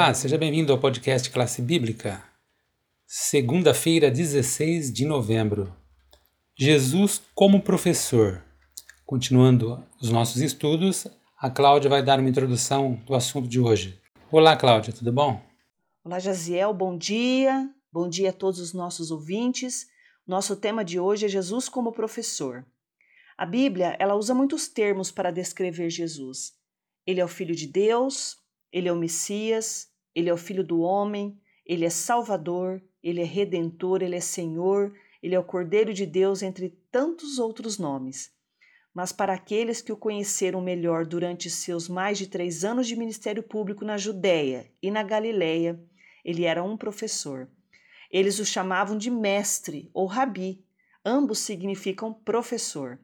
Olá, seja bem-vindo ao podcast Classe Bíblica. Segunda-feira, 16 de novembro. Jesus como professor. Continuando os nossos estudos, a Cláudia vai dar uma introdução do assunto de hoje. Olá, Cláudia, tudo bom? Olá, Jaziel, bom dia. Bom dia a todos os nossos ouvintes. Nosso tema de hoje é Jesus como professor. A Bíblia, ela usa muitos termos para descrever Jesus. Ele é o filho de Deus, ele é o Messias, ele é o Filho do Homem, ele é Salvador, ele é Redentor, ele é Senhor, ele é o Cordeiro de Deus, entre tantos outros nomes. Mas para aqueles que o conheceram melhor durante seus mais de três anos de ministério público na Judéia e na Galiléia, ele era um professor. Eles o chamavam de mestre ou rabi, ambos significam professor.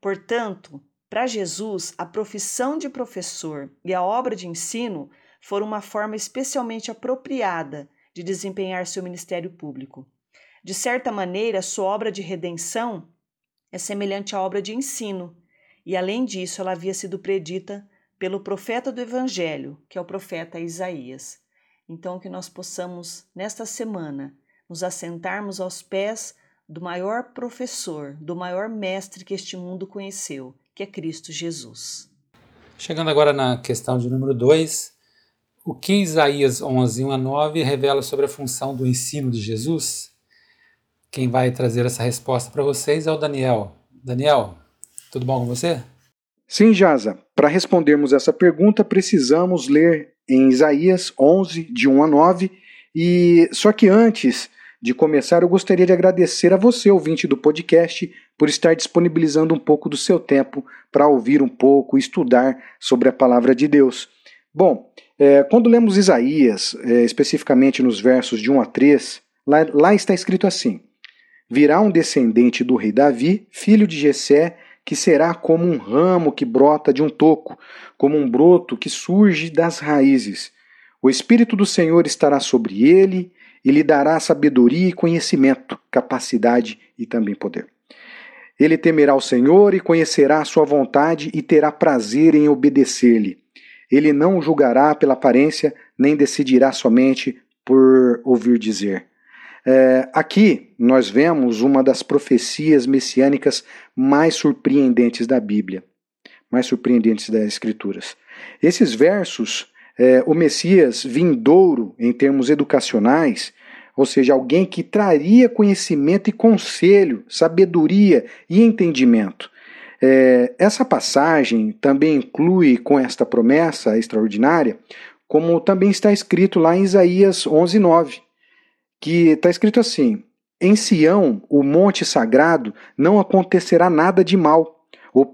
Portanto, para Jesus, a profissão de professor e a obra de ensino foram uma forma especialmente apropriada de desempenhar seu ministério público. De certa maneira, sua obra de redenção é semelhante à obra de ensino, e além disso, ela havia sido predita pelo profeta do Evangelho, que é o profeta Isaías. Então, que nós possamos, nesta semana, nos assentarmos aos pés do maior professor, do maior mestre que este mundo conheceu, que é Cristo Jesus. Chegando agora na questão de número 2, o que Isaías 11, 1 a 9 revela sobre a função do ensino de Jesus? Quem vai trazer essa resposta para vocês é o Daniel. Daniel, tudo bom com você? Sim, Jaza. Para respondermos essa pergunta, precisamos ler em Isaías 11, de 1 a 9. E só que antes de começar, eu gostaria de agradecer a você, ouvinte do podcast, por estar disponibilizando um pouco do seu tempo para ouvir um pouco, estudar sobre a palavra de Deus. Bom, é, quando lemos Isaías, é, especificamente nos versos de 1 a 3, lá, lá está escrito assim: Virá um descendente do rei Davi, filho de Jessé, que será como um ramo que brota de um toco, como um broto que surge das raízes. O Espírito do Senhor estará sobre ele e lhe dará sabedoria e conhecimento, capacidade e também poder. Ele temerá o Senhor e conhecerá a sua vontade e terá prazer em obedecer-lhe. Ele não julgará pela aparência, nem decidirá somente por ouvir dizer. É, aqui nós vemos uma das profecias messiânicas mais surpreendentes da Bíblia, mais surpreendentes das Escrituras. Esses versos, é, o Messias vindouro em termos educacionais, ou seja, alguém que traria conhecimento e conselho, sabedoria e entendimento. É, essa passagem também inclui com esta promessa extraordinária, como também está escrito lá em Isaías 11:9, que está escrito assim: Em Sião, o monte sagrado, não acontecerá nada de mal ou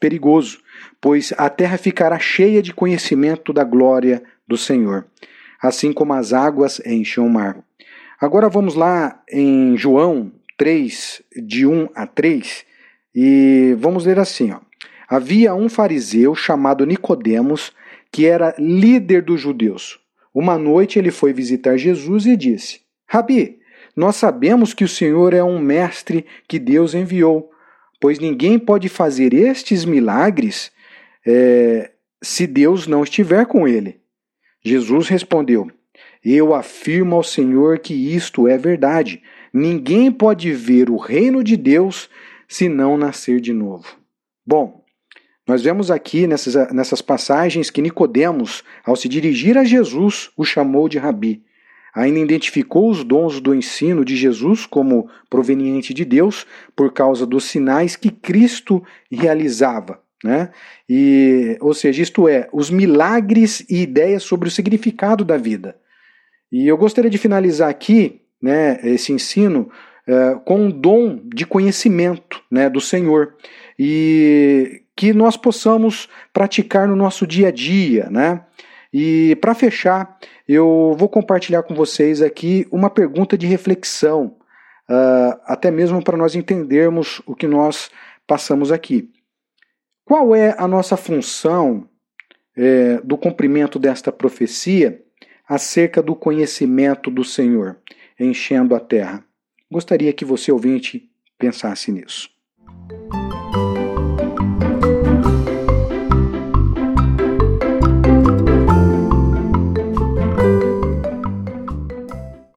perigoso, pois a terra ficará cheia de conhecimento da glória do Senhor, assim como as águas enchem o mar. Agora vamos lá em João 3, de 1 a 3, e vamos ler assim, ó. Havia um fariseu chamado Nicodemos, que era líder dos judeus. Uma noite ele foi visitar Jesus e disse: Rabi, nós sabemos que o Senhor é um mestre que Deus enviou, pois ninguém pode fazer estes milagres é, se Deus não estiver com ele. Jesus respondeu: Eu afirmo ao Senhor que isto é verdade. Ninguém pode ver o reino de Deus se não nascer de novo. Bom, nós vemos aqui nessas, nessas passagens que Nicodemos, ao se dirigir a Jesus, o chamou de rabi. Ainda identificou os dons do ensino de Jesus como proveniente de Deus por causa dos sinais que Cristo realizava. Né? E, ou seja, isto é, os milagres e ideias sobre o significado da vida. E eu gostaria de finalizar aqui né, esse ensino é, com um dom de conhecimento né, do Senhor e que nós possamos praticar no nosso dia a dia, né? E para fechar, eu vou compartilhar com vocês aqui uma pergunta de reflexão, uh, até mesmo para nós entendermos o que nós passamos aqui. Qual é a nossa função é, do cumprimento desta profecia acerca do conhecimento do Senhor enchendo a terra? Gostaria que você, ouvinte, pensasse nisso.